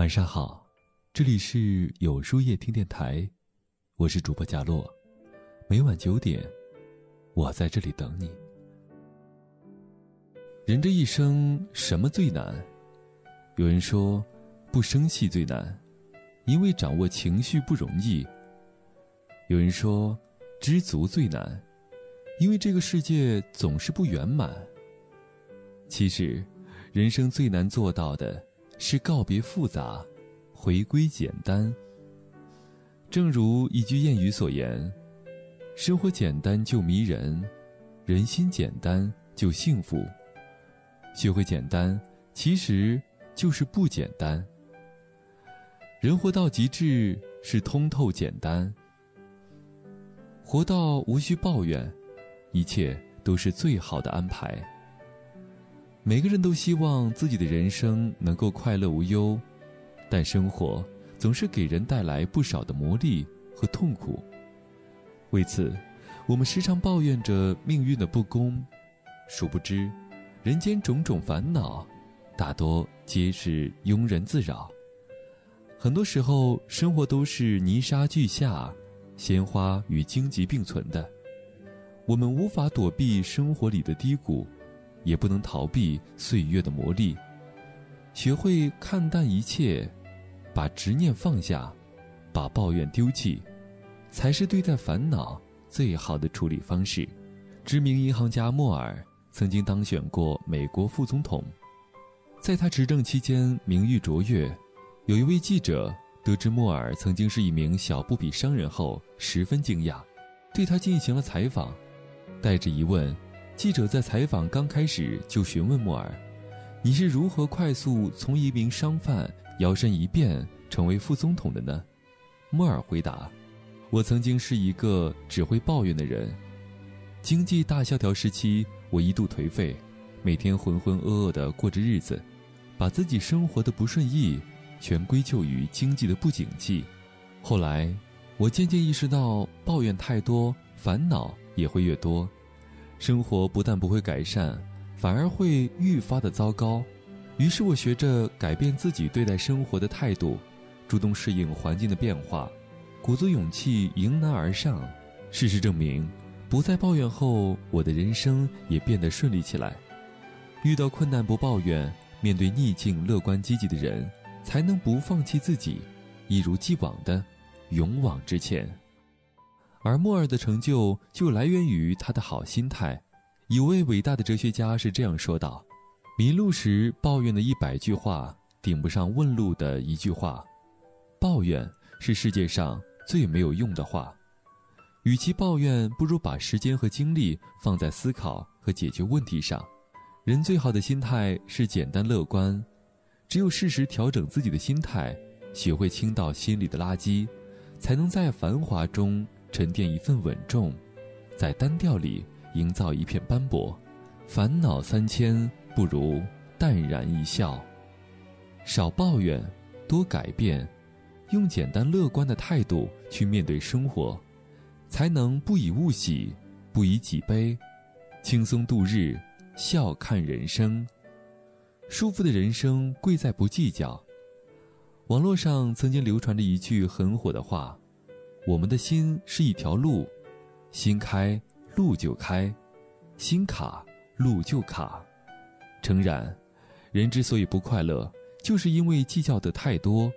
晚上好，这里是有书夜听电台，我是主播贾洛，每晚九点，我在这里等你。人这一生什么最难？有人说，不生气最难，因为掌握情绪不容易。有人说，知足最难，因为这个世界总是不圆满。其实，人生最难做到的。是告别复杂，回归简单。正如一句谚语所言：“生活简单就迷人，人心简单就幸福。”学会简单，其实就是不简单。人活到极致是通透简单，活到无需抱怨，一切都是最好的安排。每个人都希望自己的人生能够快乐无忧，但生活总是给人带来不少的磨砺和痛苦。为此，我们时常抱怨着命运的不公，殊不知，人间种种烦恼，大多皆是庸人自扰。很多时候，生活都是泥沙俱下，鲜花与荆棘并存的，我们无法躲避生活里的低谷。也不能逃避岁月的磨砺，学会看淡一切，把执念放下，把抱怨丢弃，才是对待烦恼最好的处理方式。知名银行家莫尔曾经当选过美国副总统，在他执政期间名誉卓越。有一位记者得知莫尔曾经是一名小布匹商人后，十分惊讶，对他进行了采访，带着疑问。记者在采访刚开始就询问莫尔：“你是如何快速从一名商贩摇身一变成为副总统的呢？”莫尔回答：“我曾经是一个只会抱怨的人。经济大萧条时期，我一度颓废，每天浑浑噩噩地过着日子，把自己生活的不顺意全归咎于经济的不景气。后来，我渐渐意识到，抱怨太多，烦恼也会越多。”生活不但不会改善，反而会愈发的糟糕。于是我学着改变自己对待生活的态度，主动适应环境的变化，鼓足勇气迎难而上。事实证明，不再抱怨后，我的人生也变得顺利起来。遇到困难不抱怨，面对逆境乐观积极的人，才能不放弃自己，一如既往的勇往直前。而莫尔的成就就来源于他的好心态。一位伟大的哲学家是这样说道：“迷路时抱怨的一百句话，顶不上问路的一句话。抱怨是世界上最没有用的话。与其抱怨，不如把时间和精力放在思考和解决问题上。人最好的心态是简单乐观。只有适时调整自己的心态，学会倾倒心里的垃圾，才能在繁华中。”沉淀一份稳重，在单调里营造一片斑驳。烦恼三千，不如淡然一笑。少抱怨，多改变，用简单乐观的态度去面对生活，才能不以物喜，不以己悲，轻松度日，笑看人生。舒服的人生贵在不计较。网络上曾经流传着一句很火的话。我们的心是一条路，心开路就开，心卡路就卡。诚然，人之所以不快乐，就是因为计较的太多。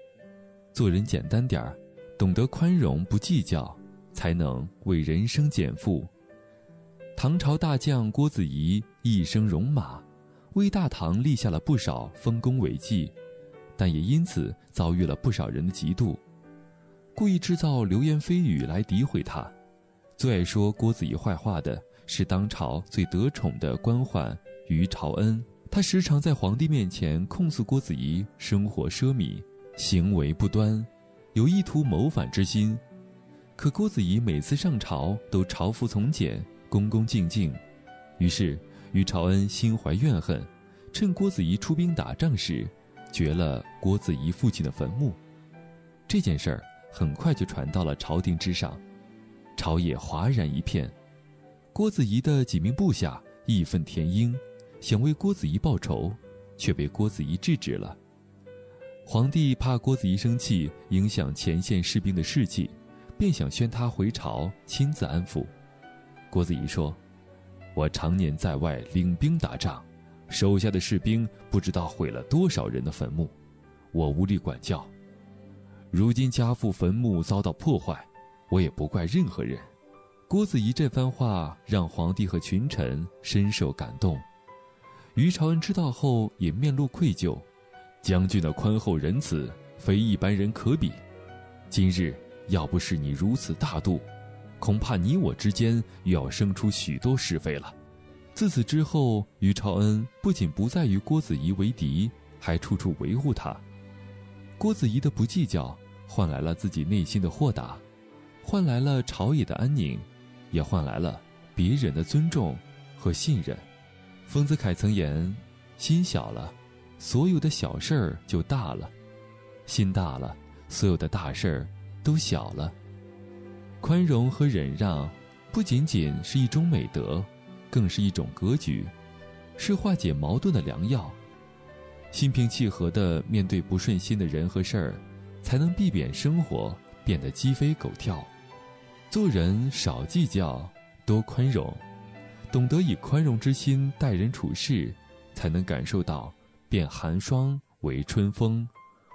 做人简单点儿，懂得宽容不计较，才能为人生减负。唐朝大将郭子仪一生戎马，为大唐立下了不少丰功伟绩，但也因此遭遇了不少人的嫉妒。故意制造流言蜚语来诋毁他，最爱说郭子仪坏话的是当朝最得宠的官宦于朝恩。他时常在皇帝面前控诉郭子仪生活奢靡、行为不端，有意图谋反之心。可郭子仪每次上朝都朝服从简、恭恭敬敬，于是于朝恩心怀怨恨，趁郭子仪出兵打仗时，掘了郭子仪父亲的坟墓。这件事儿。很快就传到了朝廷之上，朝野哗然一片。郭子仪的几名部下义愤填膺，想为郭子仪报仇，却被郭子仪制止了。皇帝怕郭子仪生气，影响前线士兵的士气，便想宣他回朝，亲自安抚。郭子仪说：“我常年在外领兵打仗，手下的士兵不知道毁了多少人的坟墓，我无力管教。如今家父坟墓遭到破坏，我也不怪任何人。”郭子仪这番话让皇帝和群臣深受感动。于朝恩知道后也面露愧疚。将军的宽厚仁慈，非一般人可比。今日要不是你如此大度，恐怕你我之间又要生出许多是非了。自此之后，于朝恩不仅不再与郭子仪为敌，还处处维护他。郭子仪的不计较，换来了自己内心的豁达，换来了朝野的安宁，也换来了别人的尊重和信任。丰子恺曾言：“心小了。”所有的小事儿就大了，心大了，所有的大事儿都小了。宽容和忍让，不仅仅是一种美德，更是一种格局，是化解矛盾的良药。心平气和地面对不顺心的人和事儿，才能避免生活变得鸡飞狗跳。做人少计较，多宽容，懂得以宽容之心待人处事，才能感受到。变寒霜为春风，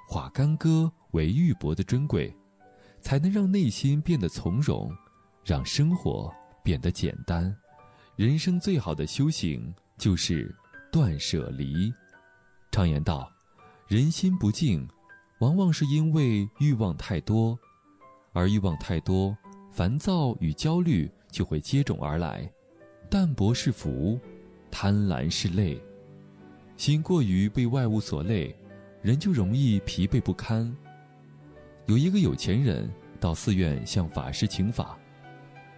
化干戈为玉帛的珍贵，才能让内心变得从容，让生活变得简单。人生最好的修行就是断舍离。常言道，人心不静，往往是因为欲望太多，而欲望太多，烦躁与焦虑就会接踵而来。淡泊是福，贪婪是累。心过于被外物所累，人就容易疲惫不堪。有一个有钱人到寺院向法师请法，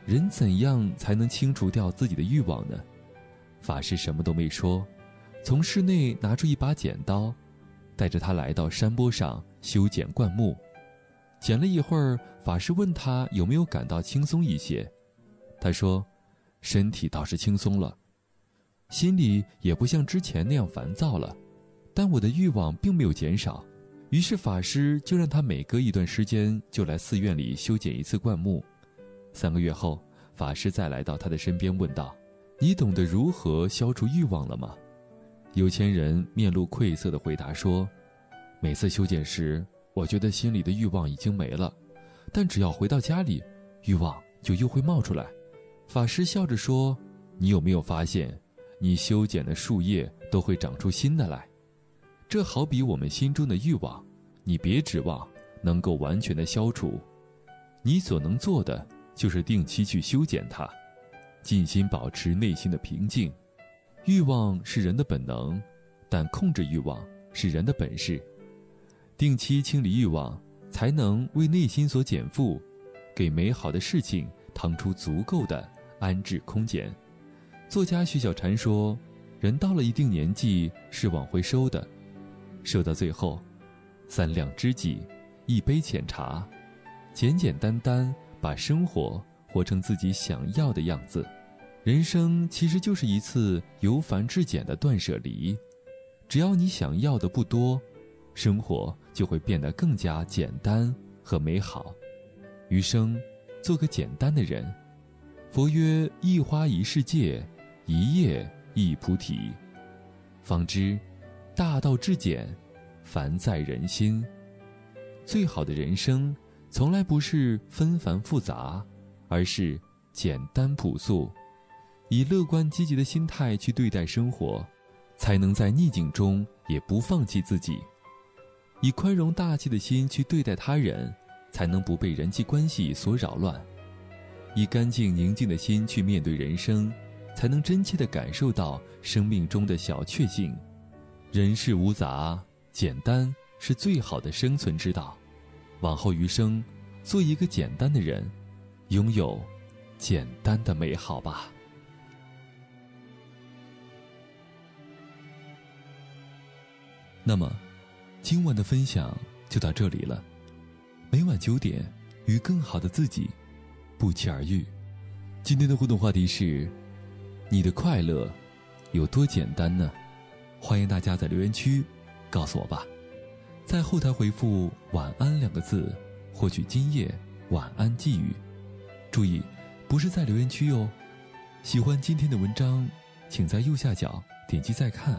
人怎样才能清除掉自己的欲望呢？法师什么都没说，从室内拿出一把剪刀，带着他来到山坡上修剪灌木。剪了一会儿，法师问他有没有感到轻松一些，他说：“身体倒是轻松了。”心里也不像之前那样烦躁了，但我的欲望并没有减少。于是法师就让他每隔一段时间就来寺院里修剪一次灌木。三个月后，法师再来到他的身边，问道：“你懂得如何消除欲望了吗？”有钱人面露愧色地回答说：“每次修剪时，我觉得心里的欲望已经没了，但只要回到家里，欲望就又会冒出来。”法师笑着说：“你有没有发现？”你修剪的树叶都会长出新的来，这好比我们心中的欲望，你别指望能够完全的消除，你所能做的就是定期去修剪它，尽心保持内心的平静。欲望是人的本能，但控制欲望是人的本事。定期清理欲望，才能为内心所减负，给美好的事情腾出足够的安置空间。作家徐小婵说：“人到了一定年纪是往回收的，收到最后，三两知己，一杯浅茶，简简单单把生活活成自己想要的样子。人生其实就是一次由繁至简的断舍离。只要你想要的不多，生活就会变得更加简单和美好。余生，做个简单的人。佛曰：一花一世界。”一叶一菩提，方知大道至简，凡在人心。最好的人生，从来不是纷繁复杂，而是简单朴素。以乐观积极的心态去对待生活，才能在逆境中也不放弃自己；以宽容大气的心去对待他人，才能不被人际关系所扰乱；以干净宁静的心去面对人生。才能真切地感受到生命中的小确幸，人世无杂，简单是最好的生存之道。往后余生，做一个简单的人，拥有简单的美好吧。那么，今晚的分享就到这里了。每晚九点，与更好的自己不期而遇。今天的互动话题是。你的快乐有多简单呢？欢迎大家在留言区告诉我吧。在后台回复“晚安”两个字，获取今夜晚安寄语。注意，不是在留言区哟。喜欢今天的文章，请在右下角点击再看，